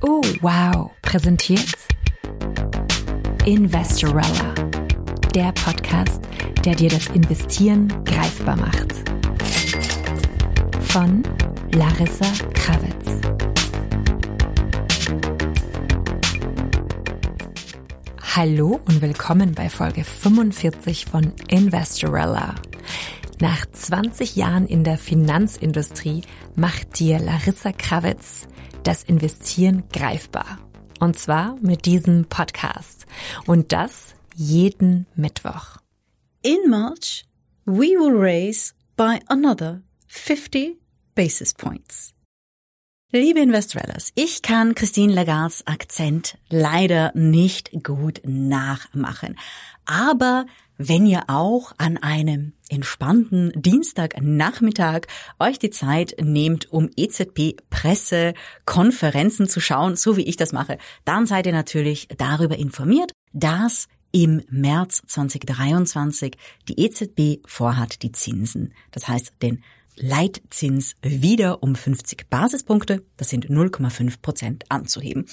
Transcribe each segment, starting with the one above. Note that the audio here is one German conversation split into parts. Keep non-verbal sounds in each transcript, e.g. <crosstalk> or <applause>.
Oh, wow. Präsentiert Investorella. Der Podcast, der dir das Investieren greifbar macht. Von Larissa Kravitz. Hallo und willkommen bei Folge 45 von Investorella. Nach 20 Jahren in der Finanzindustrie macht dir Larissa Kravitz das Investieren greifbar. Und zwar mit diesem Podcast. Und das jeden Mittwoch. In March, we will raise by another 50 basis points. Liebe Investorellas, ich kann Christine Lagards Akzent leider nicht gut nachmachen. Aber wenn ihr auch an einem entspannten Dienstagnachmittag euch die Zeit nehmt, um EZB-Pressekonferenzen zu schauen, so wie ich das mache, dann seid ihr natürlich darüber informiert, dass im März 2023 die EZB vorhat, die Zinsen, das heißt den Leitzins wieder um 50 Basispunkte, das sind 0,5 Prozent anzuheben.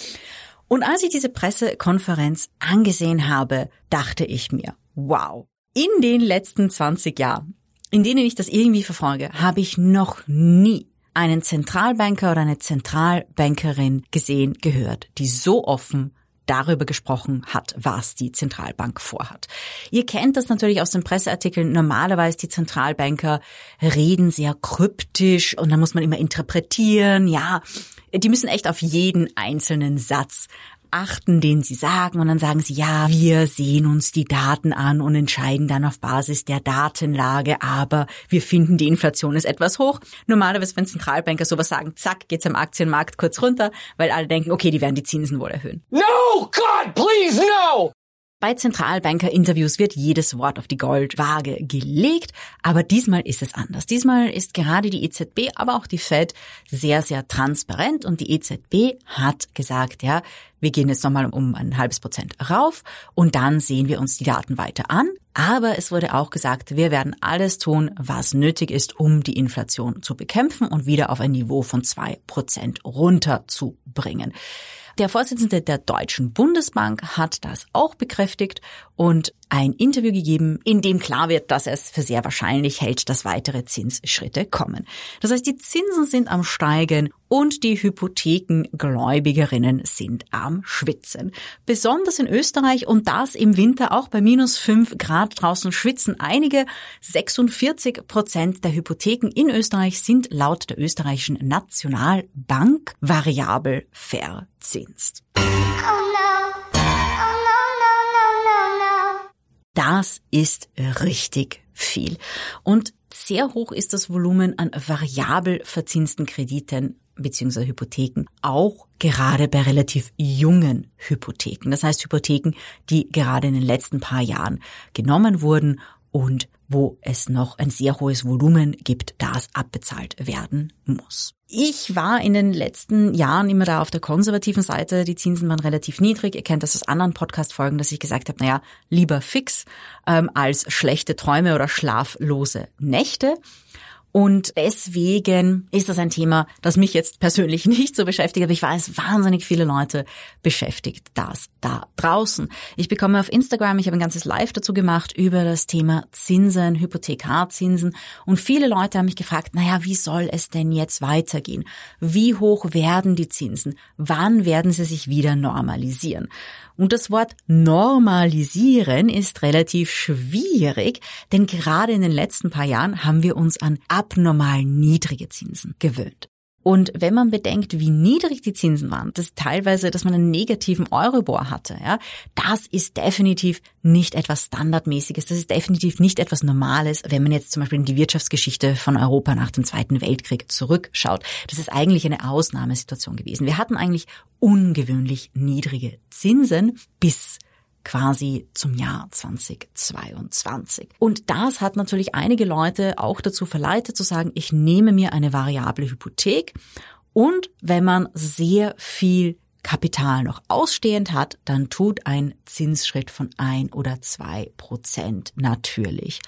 Und als ich diese Pressekonferenz angesehen habe, dachte ich mir, wow, in den letzten 20 Jahren, in denen ich das irgendwie verfolge, habe ich noch nie einen Zentralbanker oder eine Zentralbankerin gesehen, gehört, die so offen darüber gesprochen hat, was die Zentralbank vorhat. Ihr kennt das natürlich aus den Presseartikeln. Normalerweise die Zentralbanker reden sehr kryptisch und da muss man immer interpretieren. Ja, die müssen echt auf jeden einzelnen Satz achten, den sie sagen und dann sagen sie, ja, wir sehen uns die Daten an und entscheiden dann auf Basis der Datenlage, aber wir finden, die Inflation ist etwas hoch. Normalerweise, wenn Zentralbanker sowas sagen, zack, geht's am Aktienmarkt kurz runter, weil alle denken, okay, die werden die Zinsen wohl erhöhen. No, God, please, no! Bei Zentralbanker-Interviews wird jedes Wort auf die Goldwaage gelegt, aber diesmal ist es anders. Diesmal ist gerade die EZB, aber auch die Fed sehr, sehr transparent und die EZB hat gesagt, ja, wir gehen jetzt nochmal um ein halbes Prozent rauf und dann sehen wir uns die Daten weiter an. Aber es wurde auch gesagt, wir werden alles tun, was nötig ist, um die Inflation zu bekämpfen und wieder auf ein Niveau von zwei Prozent runterzubringen. Der Vorsitzende der Deutschen Bundesbank hat das auch bekräftigt und ein Interview gegeben, in dem klar wird, dass es für sehr wahrscheinlich hält, dass weitere Zinsschritte kommen. Das heißt, die Zinsen sind am Steigen und die Hypothekengläubigerinnen sind am Schwitzen. Besonders in Österreich und das im Winter auch bei minus fünf Grad draußen schwitzen einige. 46 Prozent der Hypotheken in Österreich sind laut der österreichischen Nationalbank variabel verzinst. Oh no. Das ist richtig viel. Und sehr hoch ist das Volumen an variabel verzinsten Krediten bzw. Hypotheken, auch gerade bei relativ jungen Hypotheken. Das heißt Hypotheken, die gerade in den letzten paar Jahren genommen wurden und wo es noch ein sehr hohes Volumen gibt, das abbezahlt werden muss. Ich war in den letzten Jahren immer da auf der konservativen Seite. Die Zinsen waren relativ niedrig. Ihr kennt das aus anderen Podcast-Folgen, dass ich gesagt habe, naja, lieber fix ähm, als schlechte Träume oder schlaflose Nächte. Und deswegen ist das ein Thema, das mich jetzt persönlich <laughs> nicht so beschäftigt, aber ich weiß, wahnsinnig viele Leute beschäftigt das da draußen. Ich bekomme auf Instagram, ich habe ein ganzes Live dazu gemacht über das Thema Zinsen, Hypothekarzinsen und viele Leute haben mich gefragt, naja, wie soll es denn jetzt weitergehen? Wie hoch werden die Zinsen? Wann werden sie sich wieder normalisieren? Und das Wort normalisieren ist relativ schwierig, denn gerade in den letzten paar Jahren haben wir uns an abnormal niedrige Zinsen gewöhnt. Und wenn man bedenkt, wie niedrig die Zinsen waren, das teilweise, dass man einen negativen Euribor hatte, ja, das ist definitiv nicht etwas Standardmäßiges, das ist definitiv nicht etwas Normales, wenn man jetzt zum Beispiel in die Wirtschaftsgeschichte von Europa nach dem Zweiten Weltkrieg zurückschaut. Das ist eigentlich eine Ausnahmesituation gewesen. Wir hatten eigentlich ungewöhnlich niedrige Zinsen bis quasi zum Jahr 2022. Und das hat natürlich einige Leute auch dazu verleitet zu sagen, ich nehme mir eine variable Hypothek und wenn man sehr viel Kapital noch ausstehend hat, dann tut ein Zinsschritt von ein oder zwei Prozent natürlich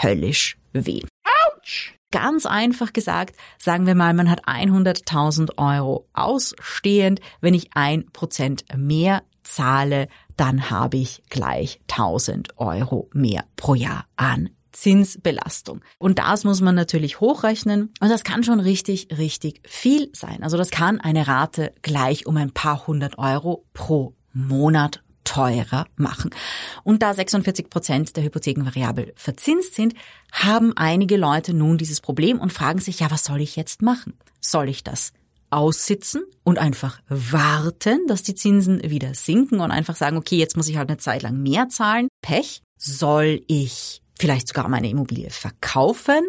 höllisch weh. Ouch! ganz einfach gesagt, sagen wir mal, man hat 100.000 Euro ausstehend. Wenn ich ein Prozent mehr zahle, dann habe ich gleich 1000 Euro mehr pro Jahr an Zinsbelastung. Und das muss man natürlich hochrechnen. Und das kann schon richtig, richtig viel sein. Also das kann eine Rate gleich um ein paar hundert Euro pro Monat teurer machen. Und da 46 Prozent der Hypotheken variabel verzinst sind, haben einige Leute nun dieses Problem und fragen sich, ja, was soll ich jetzt machen? Soll ich das aussitzen und einfach warten, dass die Zinsen wieder sinken und einfach sagen, okay, jetzt muss ich halt eine Zeit lang mehr zahlen? Pech. Soll ich vielleicht sogar meine Immobilie verkaufen?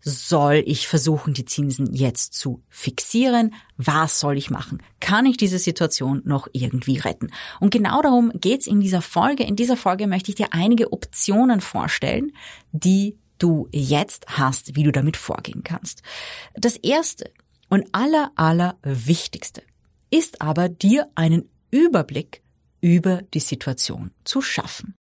Soll ich versuchen, die Zinsen jetzt zu fixieren? Was soll ich machen? Kann ich diese Situation noch irgendwie retten? Und genau darum geht's in dieser Folge. In dieser Folge möchte ich dir einige Optionen vorstellen, die du jetzt hast, wie du damit vorgehen kannst. Das erste und aller, aller wichtigste ist aber dir einen Überblick über die Situation zu schaffen.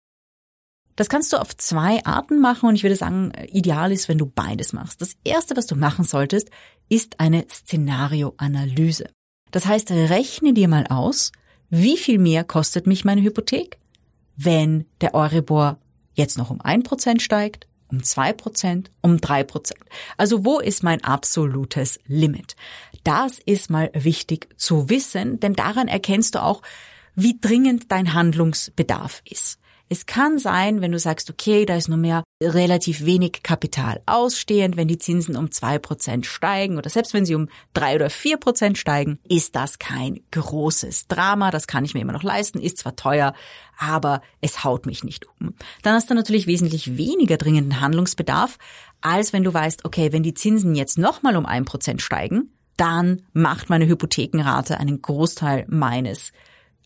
Das kannst du auf zwei Arten machen und ich würde sagen, ideal ist, wenn du beides machst. Das erste, was du machen solltest, ist eine Szenarioanalyse. Das heißt, rechne dir mal aus, wie viel mehr kostet mich meine Hypothek, wenn der Euribor jetzt noch um ein Prozent steigt, um zwei Prozent, um drei Prozent. Also wo ist mein absolutes Limit? Das ist mal wichtig zu wissen, denn daran erkennst du auch, wie dringend dein Handlungsbedarf ist. Es kann sein, wenn du sagst, okay, da ist nur mehr relativ wenig Kapital ausstehend, wenn die Zinsen um zwei Prozent steigen oder selbst wenn sie um drei oder vier Prozent steigen, ist das kein großes Drama. Das kann ich mir immer noch leisten, ist zwar teuer, aber es haut mich nicht um. Dann hast du natürlich wesentlich weniger dringenden Handlungsbedarf, als wenn du weißt, okay, wenn die Zinsen jetzt nochmal um ein Prozent steigen, dann macht meine Hypothekenrate einen Großteil meines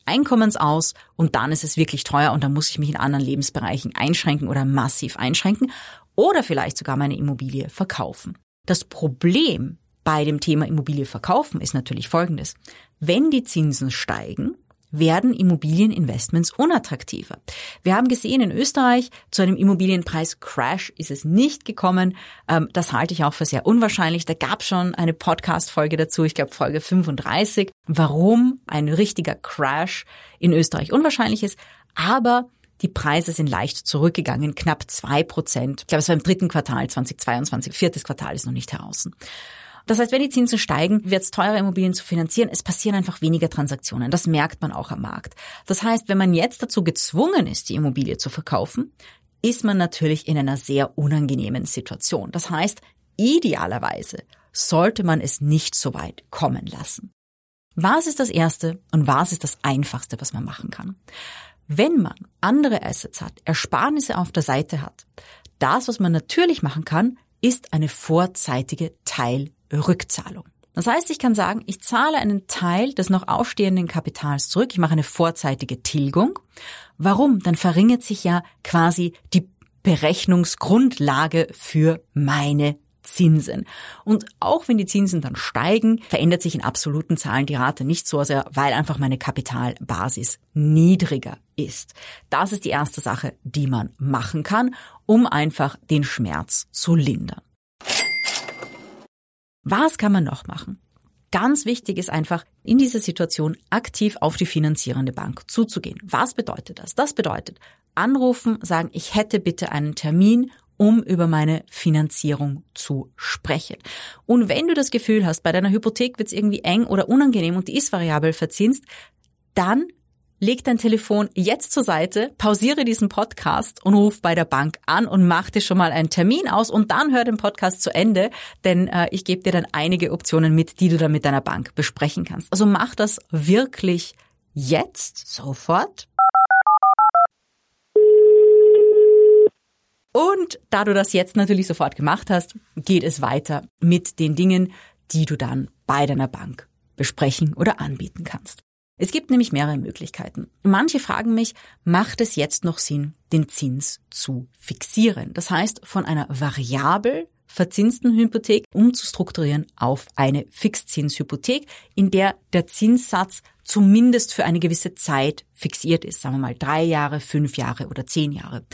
Einkommens aus und dann ist es wirklich teuer und dann muss ich mich in anderen Lebensbereichen einschränken oder massiv einschränken oder vielleicht sogar meine Immobilie verkaufen. Das Problem bei dem Thema Immobilie verkaufen ist natürlich folgendes. Wenn die Zinsen steigen, werden Immobilieninvestments unattraktiver. Wir haben gesehen, in Österreich zu einem Immobilienpreis-Crash ist es nicht gekommen. Ähm, das halte ich auch für sehr unwahrscheinlich. Da gab schon eine Podcast-Folge dazu, ich glaube Folge 35, warum ein richtiger Crash in Österreich unwahrscheinlich ist. Aber die Preise sind leicht zurückgegangen, knapp zwei Prozent. Ich glaube, es war im dritten Quartal 2022, viertes Quartal ist noch nicht heraus. Das heißt, wenn die Zinsen steigen, wird es teurer, Immobilien zu finanzieren. Es passieren einfach weniger Transaktionen. Das merkt man auch am Markt. Das heißt, wenn man jetzt dazu gezwungen ist, die Immobilie zu verkaufen, ist man natürlich in einer sehr unangenehmen Situation. Das heißt, idealerweise sollte man es nicht so weit kommen lassen. Was ist das Erste und was ist das Einfachste, was man machen kann? Wenn man andere Assets hat, Ersparnisse auf der Seite hat, das, was man natürlich machen kann, ist eine vorzeitige Teil Rückzahlung. Das heißt, ich kann sagen, ich zahle einen Teil des noch ausstehenden Kapitals zurück, ich mache eine vorzeitige Tilgung. Warum? Dann verringert sich ja quasi die Berechnungsgrundlage für meine Zinsen. Und auch wenn die Zinsen dann steigen, verändert sich in absoluten Zahlen die Rate nicht so sehr, weil einfach meine Kapitalbasis niedriger ist. Das ist die erste Sache, die man machen kann, um einfach den Schmerz zu lindern. Was kann man noch machen? Ganz wichtig ist einfach, in dieser Situation aktiv auf die finanzierende Bank zuzugehen. Was bedeutet das? Das bedeutet, anrufen, sagen, ich hätte bitte einen Termin, um über meine Finanzierung zu sprechen. Und wenn du das Gefühl hast, bei deiner Hypothek wird es irgendwie eng oder unangenehm und die ist variabel verzinst, dann leg dein Telefon jetzt zur Seite, pausiere diesen Podcast und ruf bei der Bank an und mach dir schon mal einen Termin aus und dann hör den Podcast zu Ende, denn äh, ich gebe dir dann einige Optionen mit, die du dann mit deiner Bank besprechen kannst. Also mach das wirklich jetzt, sofort. Und da du das jetzt natürlich sofort gemacht hast, geht es weiter mit den Dingen, die du dann bei deiner Bank besprechen oder anbieten kannst. Es gibt nämlich mehrere Möglichkeiten. Manche fragen mich, macht es jetzt noch Sinn, den Zins zu fixieren? Das heißt, von einer variabel verzinsten Hypothek umzustrukturieren auf eine Fixzinshypothek, in der der Zinssatz zumindest für eine gewisse Zeit fixiert ist, sagen wir mal drei Jahre, fünf Jahre oder zehn Jahre.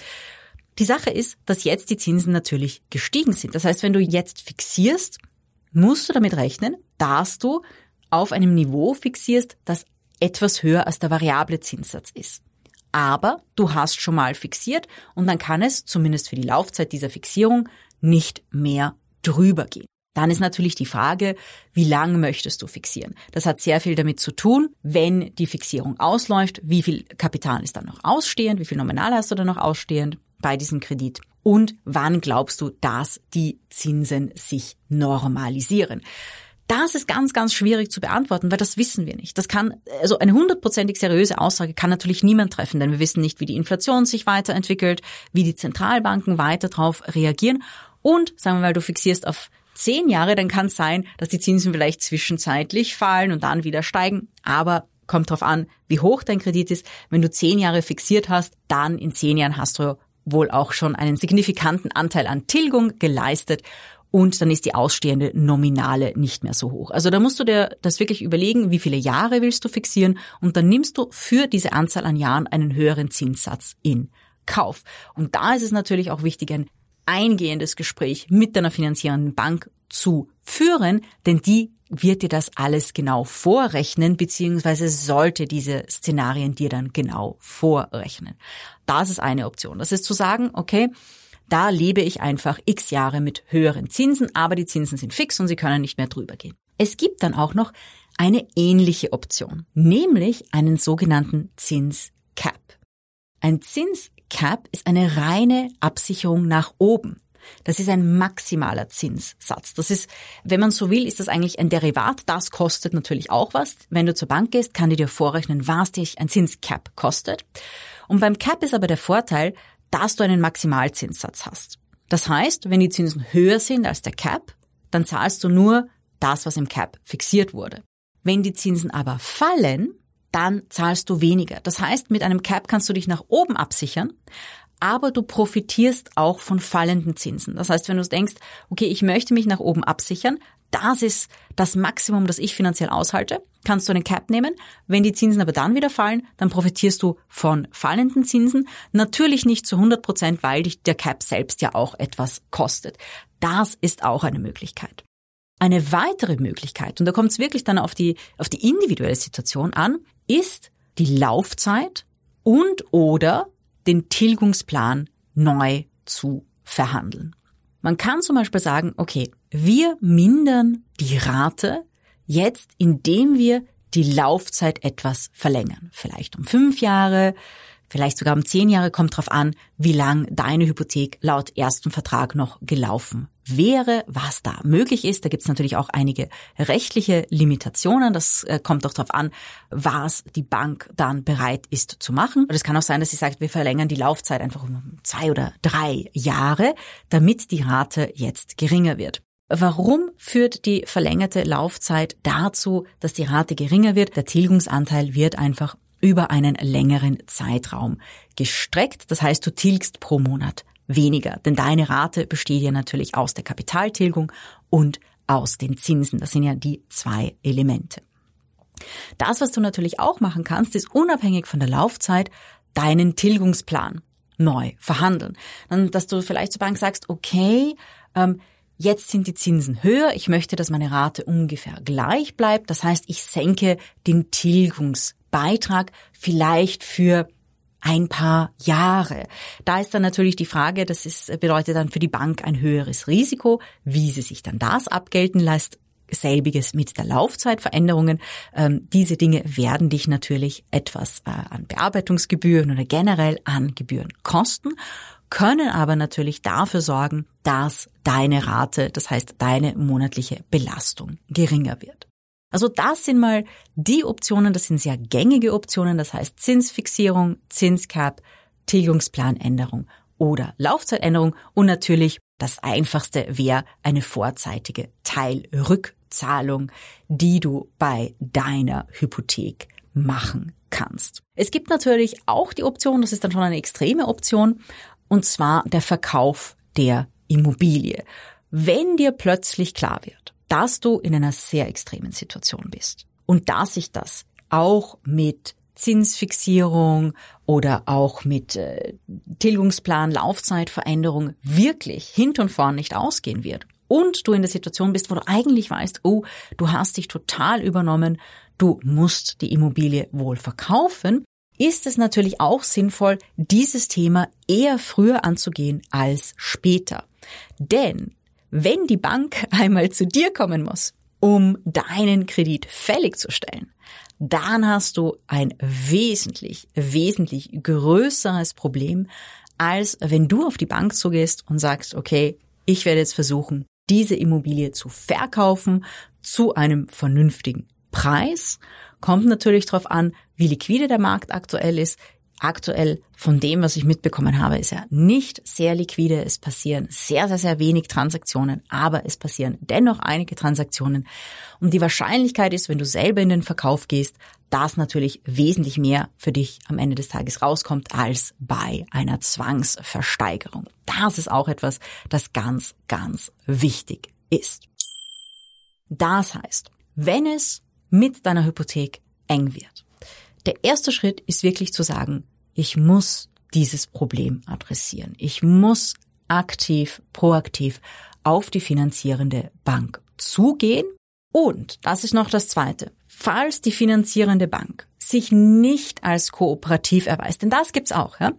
Die Sache ist, dass jetzt die Zinsen natürlich gestiegen sind. Das heißt, wenn du jetzt fixierst, musst du damit rechnen, dass du auf einem Niveau fixierst, das etwas höher als der variable Zinssatz ist. Aber du hast schon mal fixiert und dann kann es, zumindest für die Laufzeit dieser Fixierung, nicht mehr drüber gehen. Dann ist natürlich die Frage, wie lang möchtest du fixieren? Das hat sehr viel damit zu tun, wenn die Fixierung ausläuft, wie viel Kapital ist dann noch ausstehend, wie viel Nominal hast du dann noch ausstehend bei diesem Kredit und wann glaubst du, dass die Zinsen sich normalisieren? Das ist ganz, ganz schwierig zu beantworten, weil das wissen wir nicht. Das kann, also eine hundertprozentig seriöse Aussage kann natürlich niemand treffen, denn wir wissen nicht, wie die Inflation sich weiterentwickelt, wie die Zentralbanken weiter darauf reagieren. Und sagen wir mal, du fixierst auf zehn Jahre, dann kann es sein, dass die Zinsen vielleicht zwischenzeitlich fallen und dann wieder steigen. Aber kommt drauf an, wie hoch dein Kredit ist. Wenn du zehn Jahre fixiert hast, dann in zehn Jahren hast du wohl auch schon einen signifikanten Anteil an Tilgung geleistet und dann ist die ausstehende Nominale nicht mehr so hoch. Also da musst du dir das wirklich überlegen, wie viele Jahre willst du fixieren und dann nimmst du für diese Anzahl an Jahren einen höheren Zinssatz in Kauf. Und da ist es natürlich auch wichtig, ein eingehendes Gespräch mit deiner finanzierenden Bank zu führen, denn die wird dir das alles genau vorrechnen, beziehungsweise sollte diese Szenarien dir dann genau vorrechnen. Das ist eine Option. Das ist zu sagen, okay, da lebe ich einfach x Jahre mit höheren Zinsen, aber die Zinsen sind fix und sie können nicht mehr drüber gehen. Es gibt dann auch noch eine ähnliche Option, nämlich einen sogenannten Zinscap. Ein Zinscap ist eine reine Absicherung nach oben. Das ist ein maximaler Zinssatz. Das ist, wenn man so will, ist das eigentlich ein Derivat. Das kostet natürlich auch was. Wenn du zur Bank gehst, kann die dir vorrechnen, was dich ein Zinscap kostet. Und beim Cap ist aber der Vorteil, dass du einen Maximalzinssatz hast. Das heißt, wenn die Zinsen höher sind als der Cap, dann zahlst du nur das, was im Cap fixiert wurde. Wenn die Zinsen aber fallen, dann zahlst du weniger. Das heißt, mit einem Cap kannst du dich nach oben absichern, aber du profitierst auch von fallenden Zinsen. Das heißt, wenn du denkst, okay, ich möchte mich nach oben absichern, das ist das Maximum, das ich finanziell aushalte, kannst du einen Cap nehmen. Wenn die Zinsen aber dann wieder fallen, dann profitierst du von fallenden Zinsen. Natürlich nicht zu 100 Prozent, weil dich der Cap selbst ja auch etwas kostet. Das ist auch eine Möglichkeit. Eine weitere Möglichkeit, und da kommt es wirklich dann auf die, auf die individuelle Situation an, ist die Laufzeit und oder den Tilgungsplan neu zu verhandeln. Man kann zum Beispiel sagen, okay, wir mindern die Rate jetzt, indem wir die Laufzeit etwas verlängern. Vielleicht um fünf Jahre, vielleicht sogar um zehn Jahre, kommt drauf an, wie lang deine Hypothek laut ersten Vertrag noch gelaufen wäre, was da möglich ist. Da gibt es natürlich auch einige rechtliche Limitationen. Das äh, kommt auch darauf an, was die Bank dann bereit ist zu machen. Und es kann auch sein, dass sie sagt, wir verlängern die Laufzeit einfach um zwei oder drei Jahre, damit die Rate jetzt geringer wird. Warum führt die verlängerte Laufzeit dazu, dass die Rate geringer wird? Der Tilgungsanteil wird einfach über einen längeren Zeitraum gestreckt. Das heißt, du tilgst pro Monat weniger, denn deine Rate besteht ja natürlich aus der Kapitaltilgung und aus den Zinsen. Das sind ja die zwei Elemente. Das, was du natürlich auch machen kannst, ist unabhängig von der Laufzeit deinen Tilgungsplan neu verhandeln. Dann, dass du vielleicht zur Bank sagst, okay, ähm, Jetzt sind die Zinsen höher. Ich möchte, dass meine Rate ungefähr gleich bleibt. Das heißt, ich senke den Tilgungsbeitrag vielleicht für ein paar Jahre. Da ist dann natürlich die Frage, das ist, bedeutet dann für die Bank ein höheres Risiko, wie sie sich dann das abgelten lässt. Selbiges mit der Laufzeitveränderungen. Ähm, diese Dinge werden dich natürlich etwas äh, an Bearbeitungsgebühren oder generell an Gebühren kosten können aber natürlich dafür sorgen, dass deine Rate, das heißt deine monatliche Belastung geringer wird. Also das sind mal die Optionen, das sind sehr gängige Optionen, das heißt Zinsfixierung, Zinscap, Tilgungsplanänderung oder Laufzeitänderung und natürlich das einfachste wäre eine vorzeitige Teilrückzahlung, die du bei deiner Hypothek machen kannst. Es gibt natürlich auch die Option, das ist dann schon eine extreme Option, und zwar der Verkauf der Immobilie. Wenn dir plötzlich klar wird, dass du in einer sehr extremen Situation bist und dass sich das auch mit Zinsfixierung oder auch mit äh, Tilgungsplan, Laufzeitveränderung wirklich hinten und vorn nicht ausgehen wird und du in der Situation bist, wo du eigentlich weißt, oh, du hast dich total übernommen, du musst die Immobilie wohl verkaufen, ist es natürlich auch sinnvoll, dieses Thema eher früher anzugehen als später. Denn wenn die Bank <laughs> einmal zu dir kommen muss, um deinen Kredit fällig zu stellen, dann hast du ein wesentlich, wesentlich größeres Problem, als wenn du auf die Bank zugehst und sagst, okay, ich werde jetzt versuchen, diese Immobilie zu verkaufen zu einem vernünftigen Preis. Kommt natürlich darauf an, wie liquide der Markt aktuell ist aktuell von dem, was ich mitbekommen habe, ist er nicht sehr liquide. Es passieren sehr, sehr, sehr wenig Transaktionen, aber es passieren dennoch einige Transaktionen. Und die Wahrscheinlichkeit ist, wenn du selber in den Verkauf gehst, dass natürlich wesentlich mehr für dich am Ende des Tages rauskommt als bei einer Zwangsversteigerung. Das ist auch etwas, das ganz, ganz wichtig ist. Das heißt, wenn es mit deiner Hypothek eng wird, der erste Schritt ist wirklich zu sagen, ich muss dieses Problem adressieren. Ich muss aktiv, proaktiv auf die finanzierende Bank zugehen. Und, das ist noch das Zweite, falls die finanzierende Bank sich nicht als kooperativ erweist, denn das gibt's auch. Ja?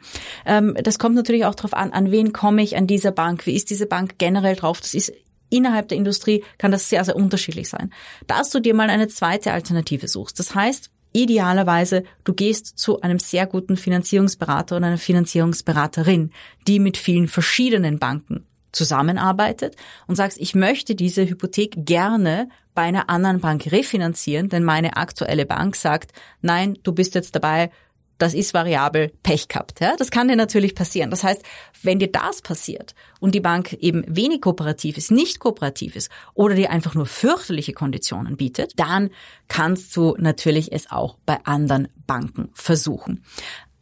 Ähm, das kommt natürlich auch darauf an, an wen komme ich an dieser Bank, wie ist diese Bank generell drauf. Das ist innerhalb der Industrie kann das sehr, sehr unterschiedlich sein. Dass du dir mal eine zweite Alternative suchst. Das heißt, Idealerweise, du gehst zu einem sehr guten Finanzierungsberater oder einer Finanzierungsberaterin, die mit vielen verschiedenen Banken zusammenarbeitet und sagst, ich möchte diese Hypothek gerne bei einer anderen Bank refinanzieren, denn meine aktuelle Bank sagt, nein, du bist jetzt dabei, das ist variabel, Pech gehabt. Ja? Das kann dir natürlich passieren. Das heißt, wenn dir das passiert und die Bank eben wenig kooperativ ist, nicht kooperativ ist oder dir einfach nur fürchterliche Konditionen bietet, dann kannst du natürlich es auch bei anderen Banken versuchen.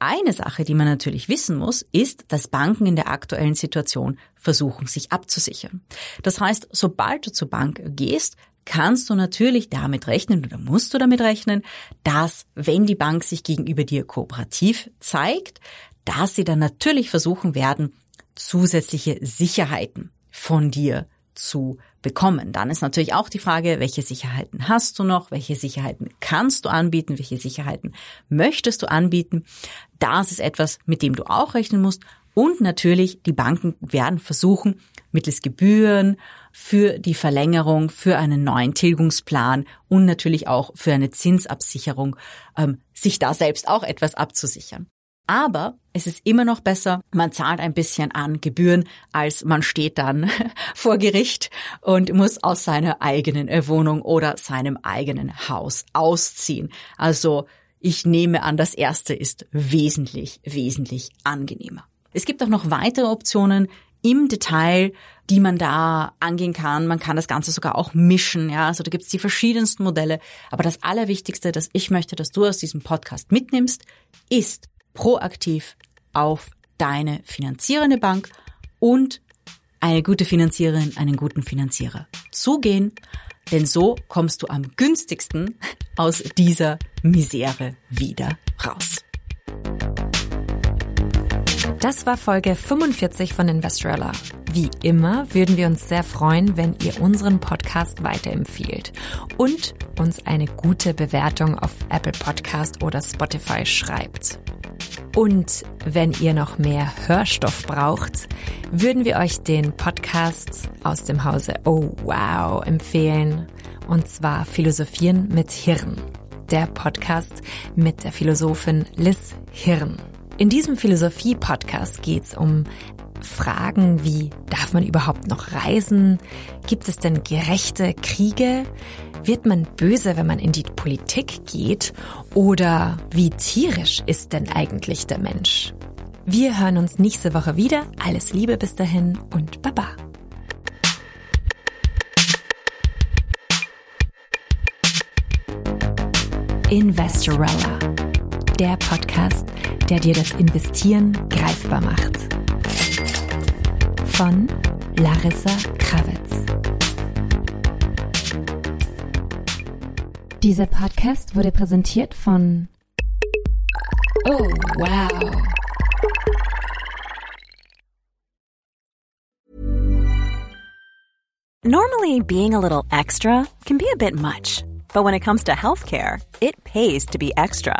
Eine Sache, die man natürlich wissen muss, ist, dass Banken in der aktuellen Situation versuchen, sich abzusichern. Das heißt, sobald du zur Bank gehst, kannst du natürlich damit rechnen oder musst du damit rechnen, dass wenn die Bank sich gegenüber dir kooperativ zeigt, dass sie dann natürlich versuchen werden, zusätzliche Sicherheiten von dir zu bekommen. Dann ist natürlich auch die Frage, welche Sicherheiten hast du noch, welche Sicherheiten kannst du anbieten, welche Sicherheiten möchtest du anbieten. Das ist etwas, mit dem du auch rechnen musst. Und natürlich, die Banken werden versuchen, mittels Gebühren für die Verlängerung, für einen neuen Tilgungsplan und natürlich auch für eine Zinsabsicherung, ähm, sich da selbst auch etwas abzusichern. Aber es ist immer noch besser, man zahlt ein bisschen an Gebühren, als man steht dann <laughs> vor Gericht und muss aus seiner eigenen Wohnung oder seinem eigenen Haus ausziehen. Also ich nehme an, das erste ist wesentlich, wesentlich angenehmer. Es gibt auch noch weitere Optionen im Detail die man da angehen kann. Man kann das Ganze sogar auch mischen. Ja, also da gibt's die verschiedensten Modelle. Aber das Allerwichtigste, das ich möchte, dass du aus diesem Podcast mitnimmst, ist proaktiv auf deine finanzierende Bank und eine gute Finanziererin, einen guten Finanzierer zugehen. Denn so kommst du am günstigsten aus dieser Misere wieder raus. Das war Folge 45 von Investorella. Wie immer würden wir uns sehr freuen, wenn ihr unseren Podcast weiterempfiehlt und uns eine gute Bewertung auf Apple Podcast oder Spotify schreibt. Und wenn ihr noch mehr Hörstoff braucht, würden wir euch den Podcast aus dem Hause Oh Wow empfehlen. Und zwar Philosophieren mit Hirn. Der Podcast mit der Philosophin Liz Hirn. In diesem Philosophie-Podcast geht es um Fragen wie, darf man überhaupt noch reisen? Gibt es denn gerechte Kriege? Wird man böse, wenn man in die Politik geht? Oder wie tierisch ist denn eigentlich der Mensch? Wir hören uns nächste Woche wieder. Alles Liebe bis dahin und Baba. Investorella, der Podcast, der dir das Investieren greifbar macht. Von Larissa Krawitz. Dieser Podcast wurde präsentiert von Oh, wow. Normally, being a little extra can be a bit much, but when it comes to healthcare, it pays to be extra.